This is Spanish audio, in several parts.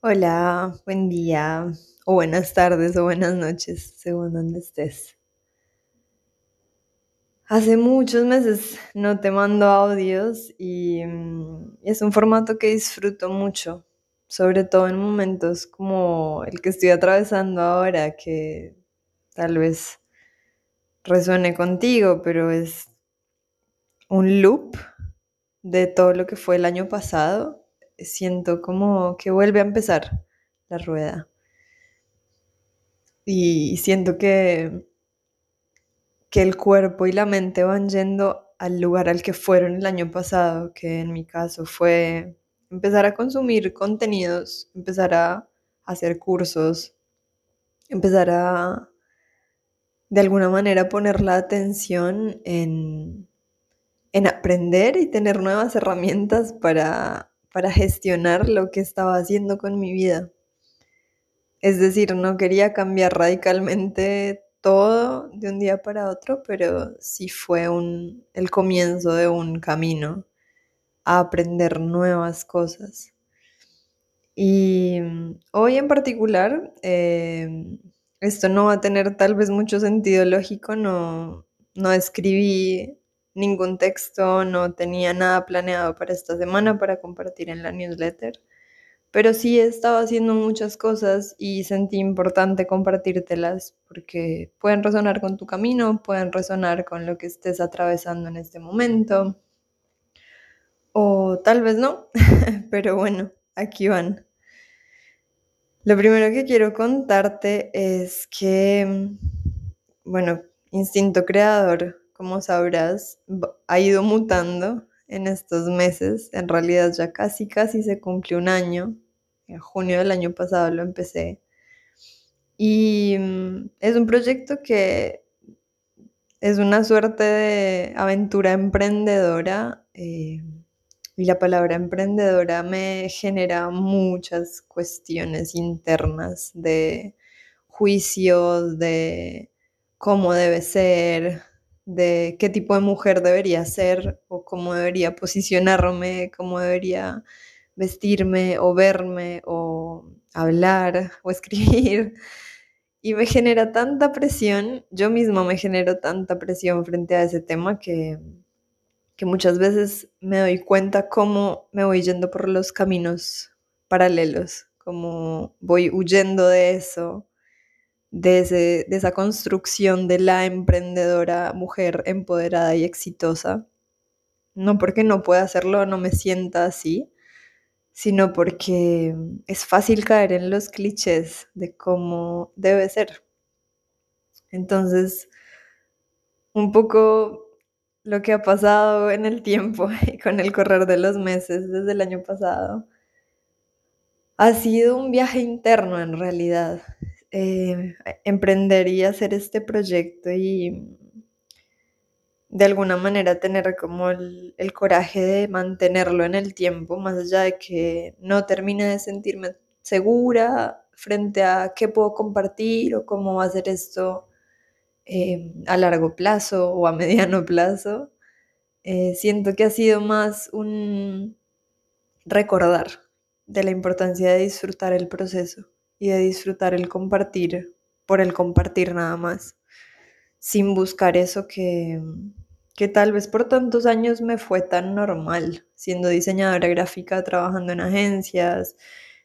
Hola, buen día, o buenas tardes, o buenas noches, según donde estés. Hace muchos meses no te mando audios y mm, es un formato que disfruto mucho, sobre todo en momentos como el que estoy atravesando ahora, que tal vez resuene contigo, pero es un loop de todo lo que fue el año pasado. Siento como que vuelve a empezar la rueda. Y siento que, que el cuerpo y la mente van yendo al lugar al que fueron el año pasado, que en mi caso fue empezar a consumir contenidos, empezar a hacer cursos, empezar a de alguna manera poner la atención en, en aprender y tener nuevas herramientas para, para gestionar lo que estaba haciendo con mi vida. Es decir, no quería cambiar radicalmente todo de un día para otro, pero sí fue un, el comienzo de un camino a aprender nuevas cosas. Y hoy en particular, eh, esto no va a tener tal vez mucho sentido lógico, no, no escribí ningún texto, no tenía nada planeado para esta semana para compartir en la newsletter, pero sí he estado haciendo muchas cosas y sentí importante compartírtelas porque pueden resonar con tu camino, pueden resonar con lo que estés atravesando en este momento, o tal vez no, pero bueno, aquí van. Lo primero que quiero contarte es que, bueno, Instinto Creador, como sabrás, ha ido mutando en estos meses. En realidad ya casi, casi se cumple un año. En junio del año pasado lo empecé. Y mm, es un proyecto que es una suerte de aventura emprendedora. Eh, y la palabra emprendedora me genera muchas cuestiones internas de juicios, de cómo debe ser, de qué tipo de mujer debería ser o cómo debería posicionarme, cómo debería vestirme o verme o hablar o escribir. Y me genera tanta presión, yo mismo me genero tanta presión frente a ese tema que que muchas veces me doy cuenta cómo me voy yendo por los caminos paralelos, como voy huyendo de eso, de, esa construcción de la emprendedora mujer empoderada y exitosa. No porque no pueda hacerlo, no me sienta así, sino porque es fácil caer en los clichés de cómo debe ser. Entonces, un poco lo que ha pasado en el tiempo y con el correr de los meses desde el año pasado ha sido un viaje interno en realidad. Eh, emprender y hacer este proyecto y de alguna manera tener como el, coraje de mantenerlo en el tiempo, más allá de que no termine de sentirme segura frente a qué puedo compartir o cómo va a ser esto eh, a largo plazo o a mediano plazo, eh, siento que ha sido más un recordar de la importancia de disfrutar el proceso y de disfrutar el compartir por el compartir nada más, sin buscar eso que, que tal vez por tantos años me fue tan normal, siendo diseñadora gráfica, trabajando en agencias,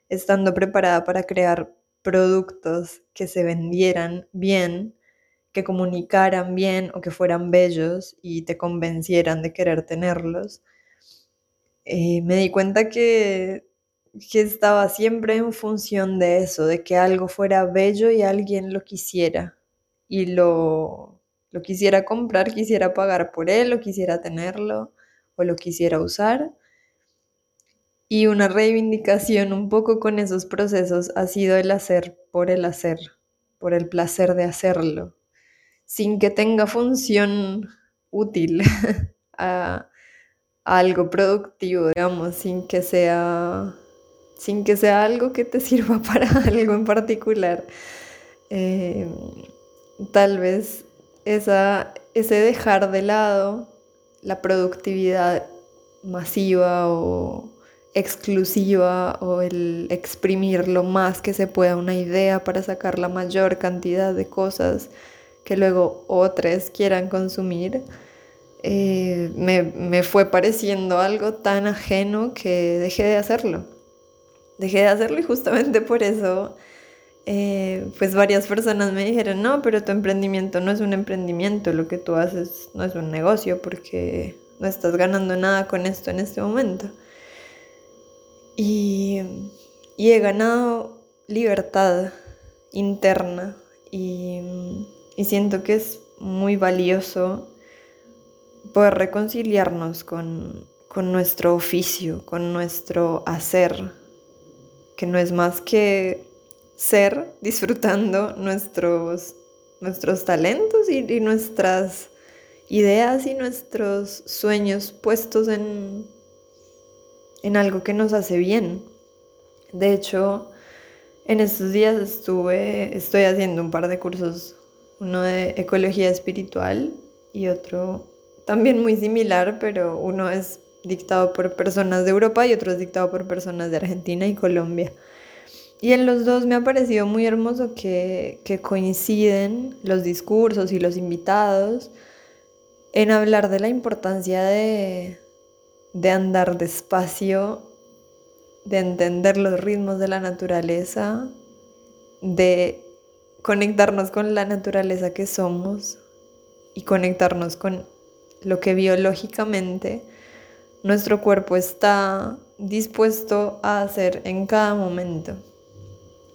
estando preparada para crear productos que se vendieran bien que comunicaran bien o que fueran bellos y te convencieran de querer tenerlos, eh, me di cuenta que, que estaba siempre en función de eso, de que algo fuera bello y alguien lo quisiera y lo, lo quisiera comprar, quisiera pagar por él, o quisiera tenerlo o lo quisiera usar. Y una reivindicación un poco con esos procesos ha sido el hacer por el hacer, por el placer de hacerlo, sin que tenga función útil a, algo productivo, digamos, sin que sea sin que sea algo que te sirva para algo en particular. Eh, tal vez esa, ese dejar de lado la productividad masiva o exclusiva o el exprimir lo más que se pueda una idea para sacar la mayor cantidad de cosas que luego otros quieran consumir, eh, me, fue pareciendo algo tan ajeno que dejé de hacerlo. Dejé de hacerlo y justamente por eso, eh, pues varias personas me dijeron, no, pero tu emprendimiento no es un emprendimiento, lo que tú haces no es un negocio porque no estás ganando nada con esto en este momento. Y, he ganado libertad interna y, siento que es muy valioso poder reconciliarnos con, nuestro oficio, con nuestro hacer, que no es más que ser disfrutando nuestros, nuestros talentos y, nuestras ideas y nuestros sueños puestos en, en algo que nos hace bien. De hecho, en estos días estuve, estoy haciendo un par de cursos, uno de ecología espiritual y otro también muy similar, pero uno es dictado por personas de Europa y otro es dictado por personas de Argentina y Colombia. Y en los dos me ha parecido muy hermoso que, que coinciden los discursos y los invitados en hablar de la importancia de, de andar despacio, de entender los ritmos de la naturaleza, de conectarnos con la naturaleza que somos y conectarnos con lo que biológicamente nuestro cuerpo está dispuesto a hacer en cada momento.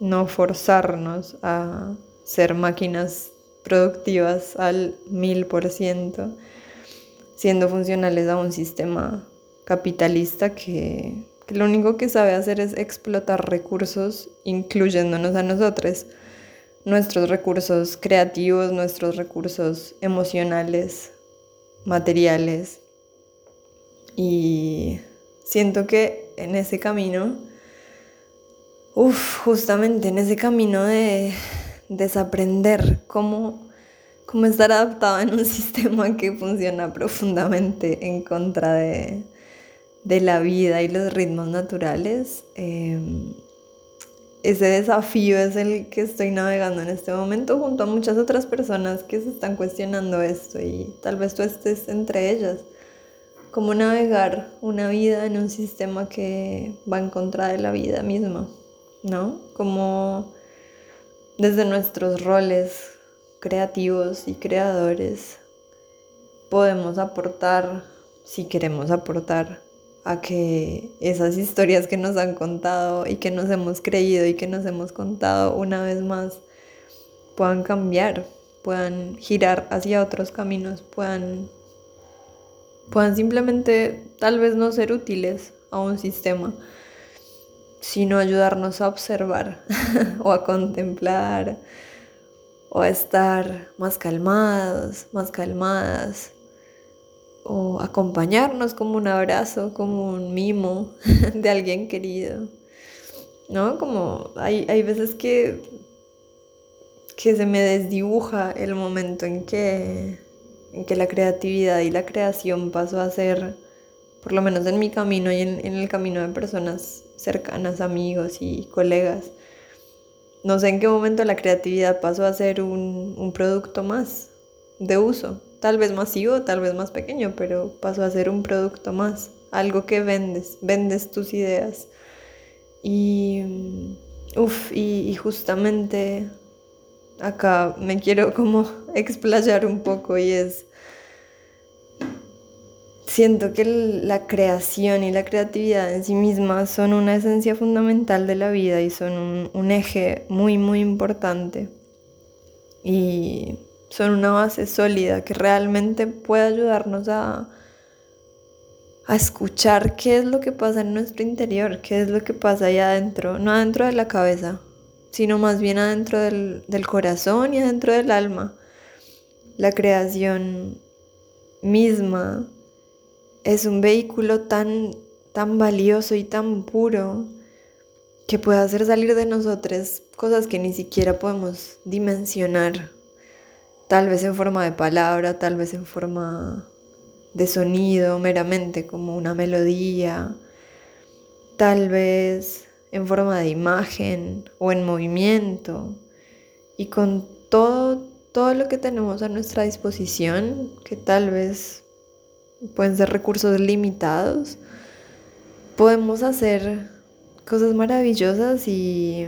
No forzarnos a ser máquinas productivas al mil por ciento, siendo funcionales a un sistema capitalista que, lo único que sabe hacer es explotar recursos, incluyéndonos a nosotros, nuestros recursos creativos, nuestros recursos emocionales, materiales. Y siento que en ese camino, uff, justamente en ese camino de desaprender cómo, cómo estar adaptado en un sistema que funciona profundamente en contra de, de la vida y los ritmos naturales, em, ese desafío es el que estoy navegando en este momento junto a muchas otras personas que se están cuestionando esto y tal vez tú estés entre ellas. Cómo navegar una vida en un sistema que va en contra de la vida misma, ¿no? Como desde nuestros roles creativos y creadores podemos aportar, si queremos aportar, a que esas historias que nos han contado y que nos hemos creído y que nos hemos contado una vez más puedan cambiar, puedan girar hacia otros caminos, puedan, puedan simplemente tal vez no ser útiles a un sistema, sino ayudarnos a observar o a contemplar o a estar más calmados, más calmadas o acompañarnos como un abrazo, como un mimo de alguien querido. ¿No? Como hay, hay veces que, que se me desdibuja el momento en que, que la creatividad y la creación pasó a ser, por lo menos en mi camino y en, el camino de personas cercanas, amigos y colegas, no sé en qué momento la creatividad pasó a ser un, un producto más de uso, tal vez masivo, tal vez más pequeño, pero pasó a ser un producto más, algo que vendes, vendes tus ideas. Y, uff, y, justamente acá me quiero como explayar un poco y es, siento que la creación y la creatividad en sí misma son una esencia fundamental de la vida y son un, eje muy, muy importante. Y son una base sólida que realmente puede ayudarnos a, a escuchar qué es lo que pasa en nuestro interior, qué es lo que pasa ahí adentro, no adentro de la cabeza, sino más bien adentro del, del corazón y adentro del alma. La creación misma es un vehículo tan, tan valioso y tan puro que puede hacer salir de nosotros cosas que ni siquiera podemos dimensionar tal vez en forma de palabra, tal vez en forma de sonido meramente, como una melodía, tal vez en forma de imagen o en movimiento. Y con todo, todo lo que tenemos a nuestra disposición, que tal vez pueden ser recursos limitados, podemos hacer cosas maravillosas y,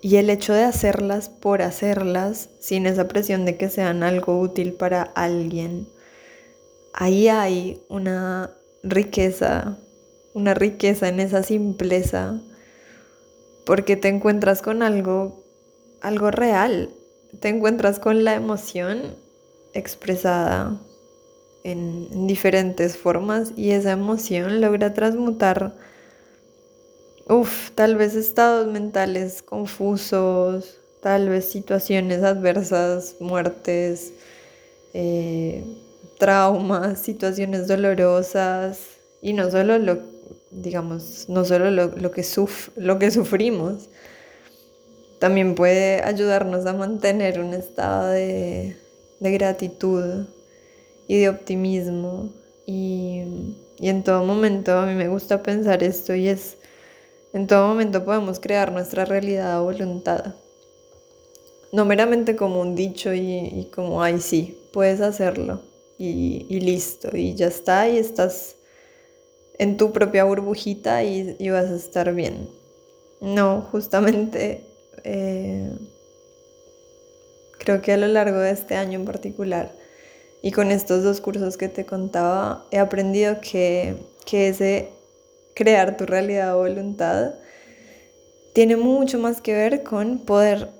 y el hecho de hacerlas por hacerlas, sin esa presión de que sean algo útil para alguien, ahí hay una riqueza, una riqueza en esa simpleza, porque te encuentras con algo, algo real, te encuentras con la emoción expresada en, diferentes formas y esa emoción logra transmutar, uff, tal vez estados mentales confusos, tal vez situaciones adversas, muertes, eh, traumas, situaciones dolorosas y no solo lo, digamos, no solo lo, que, lo que sufrimos, también puede ayudarnos a mantener un estado de, de gratitud y de optimismo. Y, en todo momento a mí me gusta pensar esto y es, en todo momento podemos crear nuestra realidad a voluntad. No meramente como un dicho y, como, ay, sí, puedes hacerlo y, listo, y ya está, y estás en tu propia burbujita y, vas a estar bien. No, justamente eh, creo que a lo largo de este año en particular, y con estos dos cursos que te contaba, he aprendido que, que ese crear tu realidad o voluntad tiene mucho más que ver con poder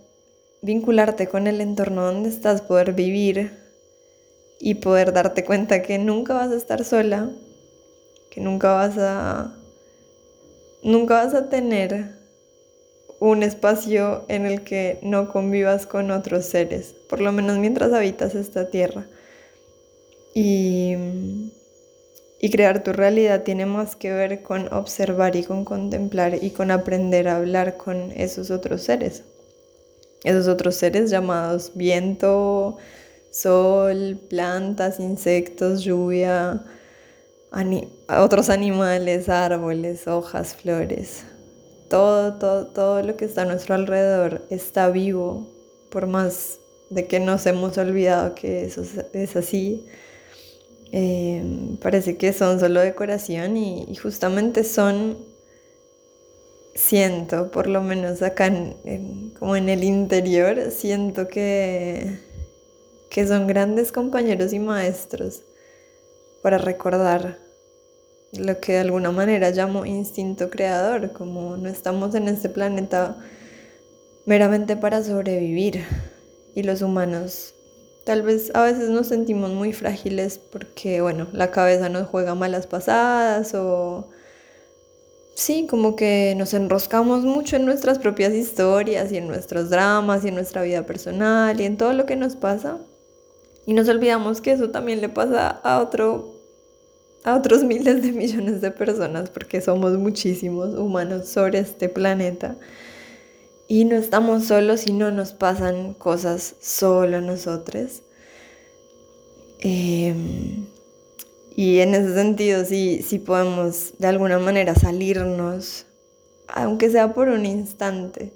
vincularte con el entorno donde estás, poder vivir y poder darte cuenta que nunca vas a estar sola, que nunca vas a nunca vas a tener un espacio en el que no convivas con otros seres, por lo menos mientras habitas esta tierra. Y, crear tu realidad tiene más que ver con observar y con contemplar y con aprender a hablar con esos otros seres. Esos otros seres llamados viento, sol, plantas, insectos, lluvia, otros animales, árboles, hojas, flores. Todo, todo, todo lo que está a nuestro alrededor está vivo, por más de que nos hemos olvidado que eso es así. Eh, parece que son solo decoración y, justamente son, siento, por lo menos acá como en el interior, siento que, que son grandes compañeros y maestros para recordar lo que de alguna manera llamo instinto creador, como no estamos en este planeta meramente para sobrevivir y los humanos Tal vez a veces nos sentimos muy frágiles porque, bueno, la cabeza nos juega malas pasadas o sí, como que nos enroscamos mucho en nuestras propias historias y en nuestros dramas y en nuestra vida personal y en todo lo que nos pasa. Y nos olvidamos que eso también le pasa a otro a otros miles de millones de personas porque somos muchísimos humanos sobre este planeta. Y no estamos solos y no nos pasan cosas solo a nosotros. Em, y en ese sentido sí, podemos de alguna manera salirnos, aunque sea por un instante,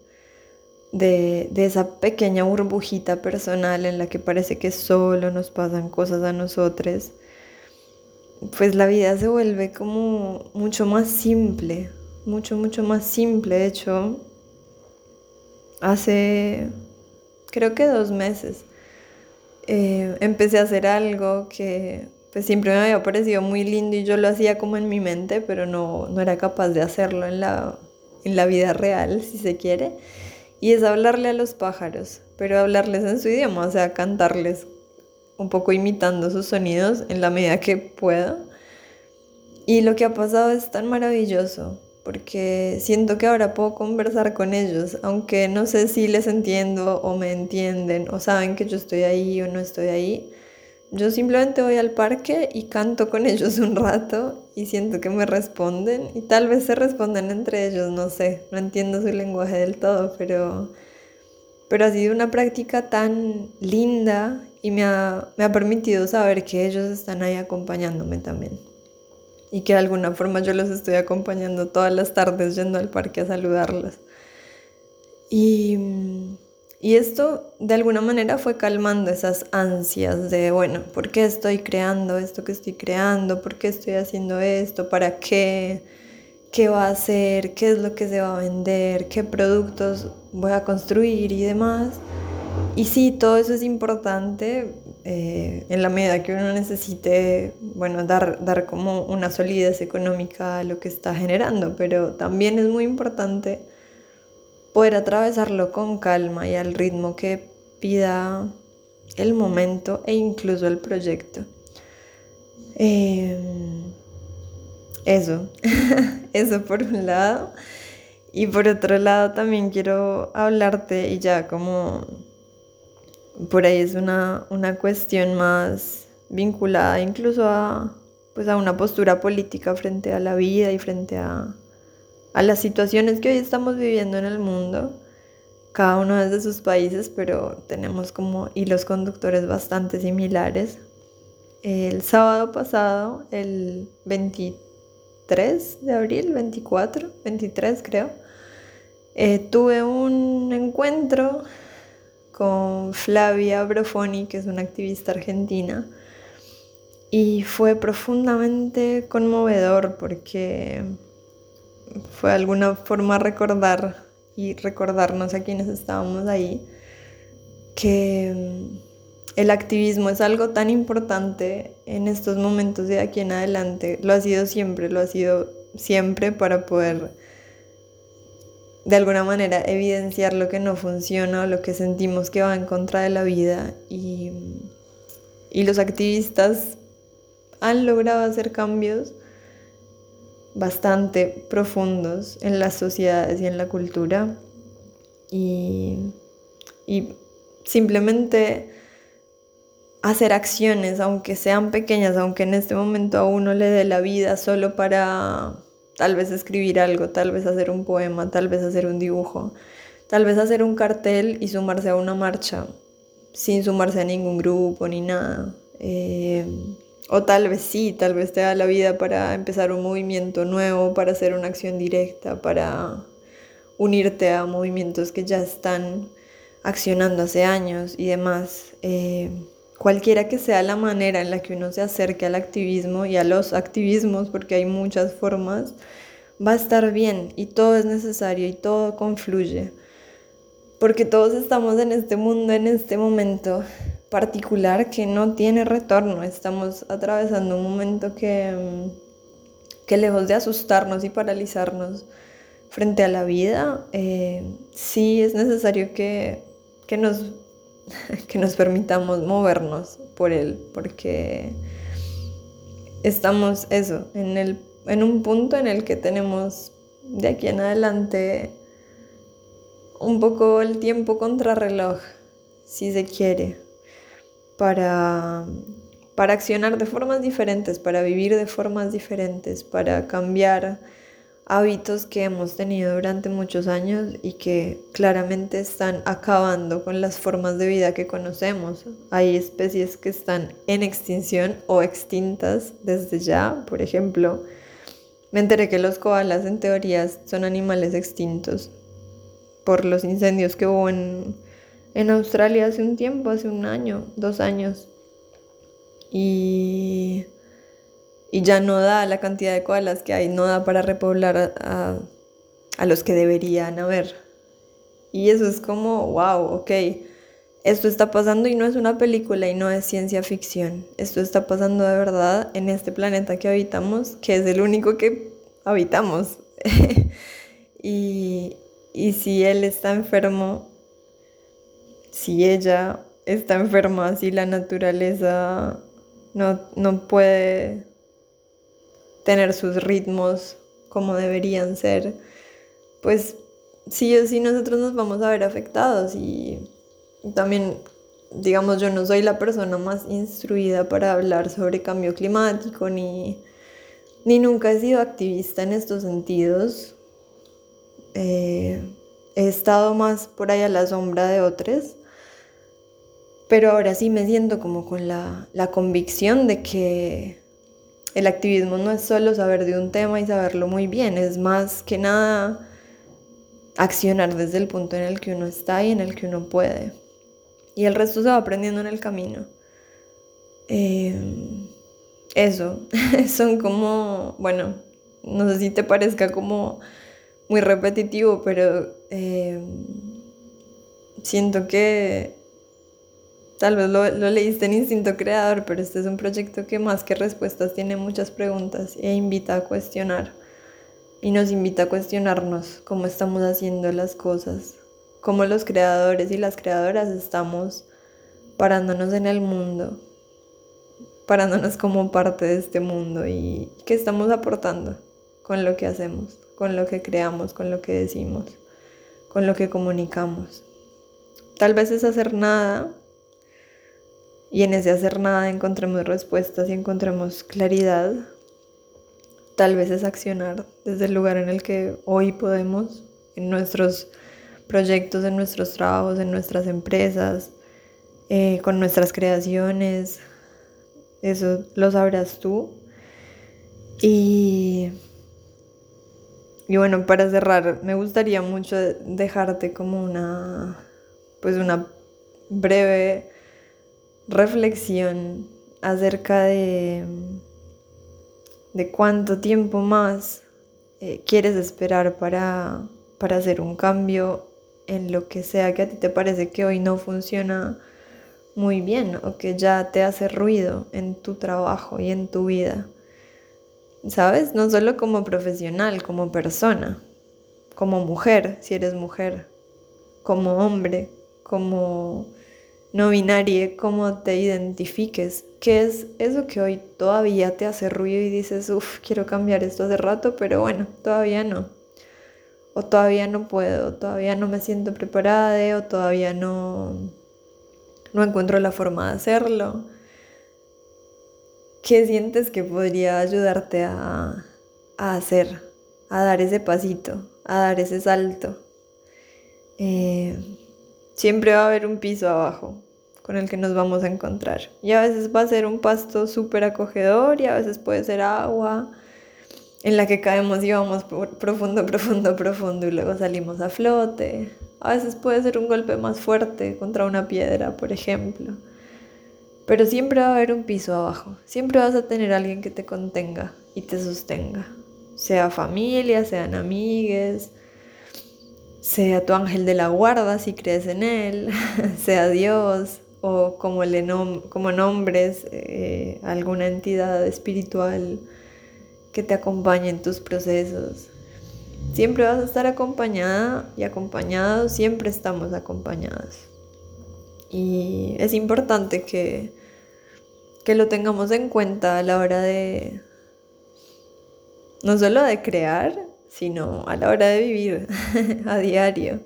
de, de, esa pequeña burbujita personal en la que parece que solo nos pasan cosas a nosotros, pues la vida se vuelve como mucho más simple, mucho, mucho más simple. De hecho, hace creo que dos meses eh, empecé a hacer algo que pues siempre me había parecido muy lindo y yo lo hacía como en mi mente, pero no, no era capaz de hacerlo en la, en la vida real, si se quiere. Y es hablarle a los pájaros, pero hablarles en su idioma, o sea, cantarles un poco imitando sus sonidos en la medida que pueda. Y lo que ha pasado es tan maravilloso porque siento que ahora puedo conversar con ellos, aunque no sé si les entiendo o me entienden o saben que yo estoy ahí o no estoy ahí. Yo simplemente voy al parque y canto con ellos un rato y siento que me responden y tal vez se responden entre ellos, no sé, no entiendo su lenguaje del todo, pero, pero ha sido una práctica tan linda y me ha, me ha permitido saber que ellos están ahí acompañándome también. y que de alguna forma yo los estoy acompañando todas las tardes yendo al parque a saludarlas. Y, y esto de alguna manera fue calmando esas ansias de, bueno, ¿por qué estoy creando esto que estoy creando? ¿Por qué estoy haciendo esto? ¿Para qué? ¿Qué va a hacer? ¿Qué es lo que se va a vender? ¿Qué productos voy a construir y demás? Y sí, todo eso es importante eh, en la medida que uno necesite, bueno, dar, dar como una solidez económica a lo que está generando, pero también es muy importante poder atravesarlo con calma y al ritmo que pida el momento e incluso el proyecto. Em, eso, eso por un lado. Y por otro lado también quiero hablarte y ya como por ahí es una, cuestión más vinculada incluso a, pues a una postura política frente a la vida y frente a, a las situaciones que hoy estamos viviendo en el mundo, cada uno desde sus países, pero tenemos como hilos conductores bastante similares. El sábado pasado, el 23 de abril, 24, 23 creo, eh, tuve un encuentro con Flavia Brofoni, que es una activista argentina, y fue profundamente conmovedor porque fue de alguna forma recordar y recordarnos a quienes estábamos ahí que mm, el activismo es algo tan importante en estos momentos de aquí en adelante. Lo ha sido siempre, lo ha sido siempre para poder de alguna manera evidenciar lo que no funciona o lo que sentimos que va en contra de la vida y, y los activistas han logrado hacer cambios bastante profundos en las sociedades y en la cultura. Y, y simplemente hacer acciones, aunque sean pequeñas, aunque en este momento a uno le dé la vida solo para tal vez escribir algo, tal vez hacer un poema, tal vez hacer un dibujo, tal vez hacer un cartel y sumarse a una marcha sin sumarse a ningún grupo ni nada. Eh, o tal vez sí, tal vez te da la vida para empezar un movimiento nuevo, para hacer una acción directa, para unirte a movimientos que ya están accionando hace años y demás. Eh, cualquiera que sea la manera en la que uno se acerque al activismo y a los activismos, porque hay muchas formas, va a estar bien y todo es necesario y todo confluye. Porque todos estamos en este mundo, en este momento particular que no tiene retorno. Estamos atravesando un momento que, mm, que lejos de asustarnos y paralizarnos frente a la vida, eh, sí es necesario que, que nos que nos permitamos movernos por él, porque estamos eso, en, el, en un punto en el que tenemos de aquí en adelante un poco el tiempo contrarreloj, si se quiere, para, para accionar de formas diferentes, para vivir de formas diferentes, para cambiar hábitos que hemos tenido durante muchos años y que claramente están acabando con las formas de vida que conocemos. Hay especies que están en extinción o extintas desde ya. Por ejemplo, me enteré que los koalas en teoría son animales extintos por los incendios que hubo en, en Australia hace un tiempo, hace un año, dos años. Y y ya no da la cantidad de koalas que hay, no da para repoblar a, los que deberían haber. Y eso es como, wow, ok, esto está pasando y no es una película y no es ciencia ficción. Esto está pasando de verdad en este planeta que habitamos, que es el único que habitamos. y, y si él está enfermo, si ella está enferma, si la naturaleza no, no puede tener sus ritmos como deberían ser, pues sí o sí nosotros nos vamos a ver afectados y también, digamos, yo no soy la persona más instruida para hablar sobre cambio climático ni, ni nunca he sido activista en estos sentidos. Eh, he estado más por ahí a la sombra de otros, pero ahora sí me siento como con la, la convicción de que el activismo no es solo saber de un tema y saberlo muy bien, es más que nada accionar desde el punto en el que uno está y en el que uno puede. Y el resto se va aprendiendo en el camino. Eh, eso, son como, bueno, no sé si te parezca como muy repetitivo, pero eh, siento que tal vez lo, lo, leíste en Instinto Creador, pero este es un proyecto que más que respuestas tiene muchas preguntas e invita a cuestionar. Y nos invita a cuestionarnos cómo estamos haciendo las cosas, cómo los creadores y las creadoras estamos parándonos en el mundo, parándonos como parte de este mundo y qué estamos aportando con lo que hacemos, con lo que creamos, con lo que decimos, con lo que comunicamos. Tal vez es hacer nada y en ese hacer nada encontremos respuestas y encontremos claridad. Tal vez es accionar desde el lugar en el que hoy podemos, en nuestros proyectos, en nuestros trabajos, en nuestras empresas, eh, con nuestras creaciones. Eso lo sabrás tú. Y y bueno, para cerrar, me gustaría mucho dejarte como una, pues una breve reflexión acerca de, de cuánto tiempo más eh, quieres esperar para, para hacer un cambio en lo que sea que a ti te parece que hoy no funciona muy bien o que ya te hace ruido en tu trabajo y en tu vida. ¿sabes? No solo como profesional, como persona, como mujer, si eres mujer, como hombre, como no binario, cómo te identifiques, qué es eso que hoy todavía te hace ruido y dices, uff, quiero cambiar esto hace rato, pero bueno, todavía no. O todavía no puedo, todavía no me siento preparada, o todavía no, no encuentro la forma de hacerlo. ¿Qué sientes que podría ayudarte a, hacer, a dar ese pasito, a dar ese salto? Eh, siempre va a haber un piso abajo con el que nos vamos a encontrar. Y a veces va a ser un pasto súper acogedor y a veces puede ser agua en la que caemos y vamos profundo, profundo, profundo y luego salimos a flote. A veces puede ser un golpe más fuerte contra una piedra, por ejemplo. Pero siempre va a haber un piso abajo, siempre vas a tener alguien que te contenga y te sostenga, sea familia, sean amigues, sea tu ángel de la guarda si crees en él, sea Dios o como, le como nombres eh, alguna entidad espiritual que te acompañe en tus procesos. Siempre vas a estar acompañada y acompañado, siempre estamos acompañados. Y es importante que que lo tengamos en cuenta a la hora de, no solo de crear, sino a la hora de vivir a diario.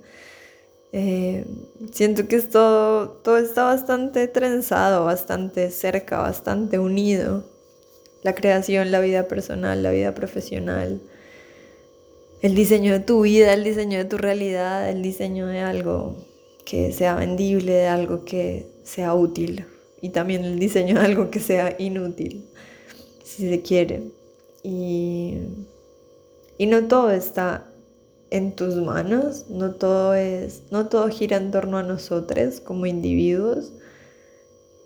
Eh, siento que esto, todo está bastante trenzado, bastante cerca, bastante unido. La creación, la vida personal, la vida profesional, el diseño de tu vida, el diseño de tu realidad, el diseño de algo que sea vendible, de algo que sea útil y también el diseño de algo que sea inútil, si se quiere. Y, y no todo está en tus manos, no todo, es, no todo gira en torno a nosotros como individuos.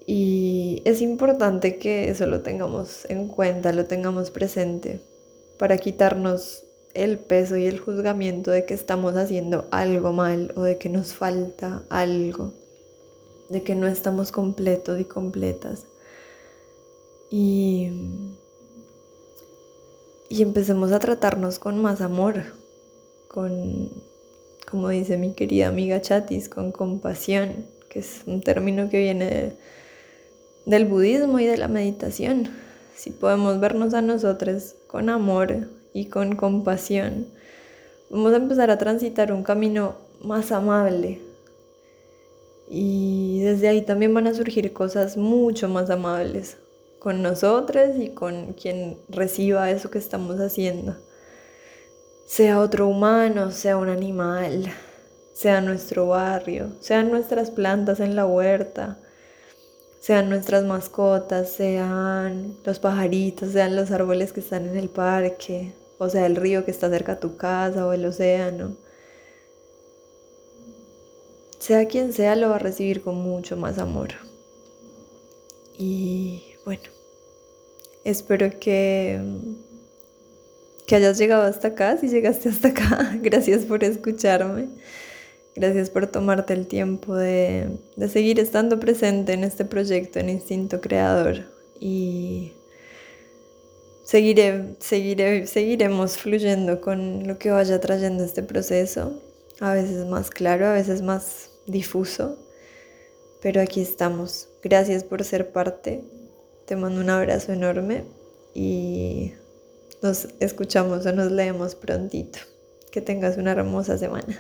Y es importante que eso lo tengamos en cuenta, lo tengamos presente, para quitarnos el peso y el juzgamiento de que estamos haciendo algo mal o de que nos falta algo de que no estamos completos y completas. Y, y empecemos a tratarnos con más amor, con, como dice mi querida amiga Chatis, con compasión, que es un término que viene del budismo y de la meditación. Si podemos vernos a nosotros con amor y con compasión, vamos a empezar a transitar un camino más amable, y desde ahí también van a surgir cosas mucho más amables con nosotros y con quien reciba eso que estamos haciendo. Sea otro humano, sea un animal, sea nuestro barrio, sean nuestras plantas en la huerta, sean nuestras mascotas, sean los pajaritos, sean los árboles que están en el parque, o sea el río que está cerca a tu casa o el océano. Sea quien sea, lo va a recibir con mucho más amor. Y bueno, espero que, que hayas llegado hasta acá, si llegaste hasta acá. Gracias por escucharme. Gracias por tomarte el tiempo de, seguir estando presente en este proyecto, en Instinto Creador. Y seguiré, seguiré, seguiremos fluyendo con lo que vaya trayendo este proceso. A veces más claro, a veces más difuso. Pero aquí estamos. Gracias por ser parte. Te mando un abrazo enorme y nos escuchamos o nos leemos prontito. Que tengas una hermosa semana.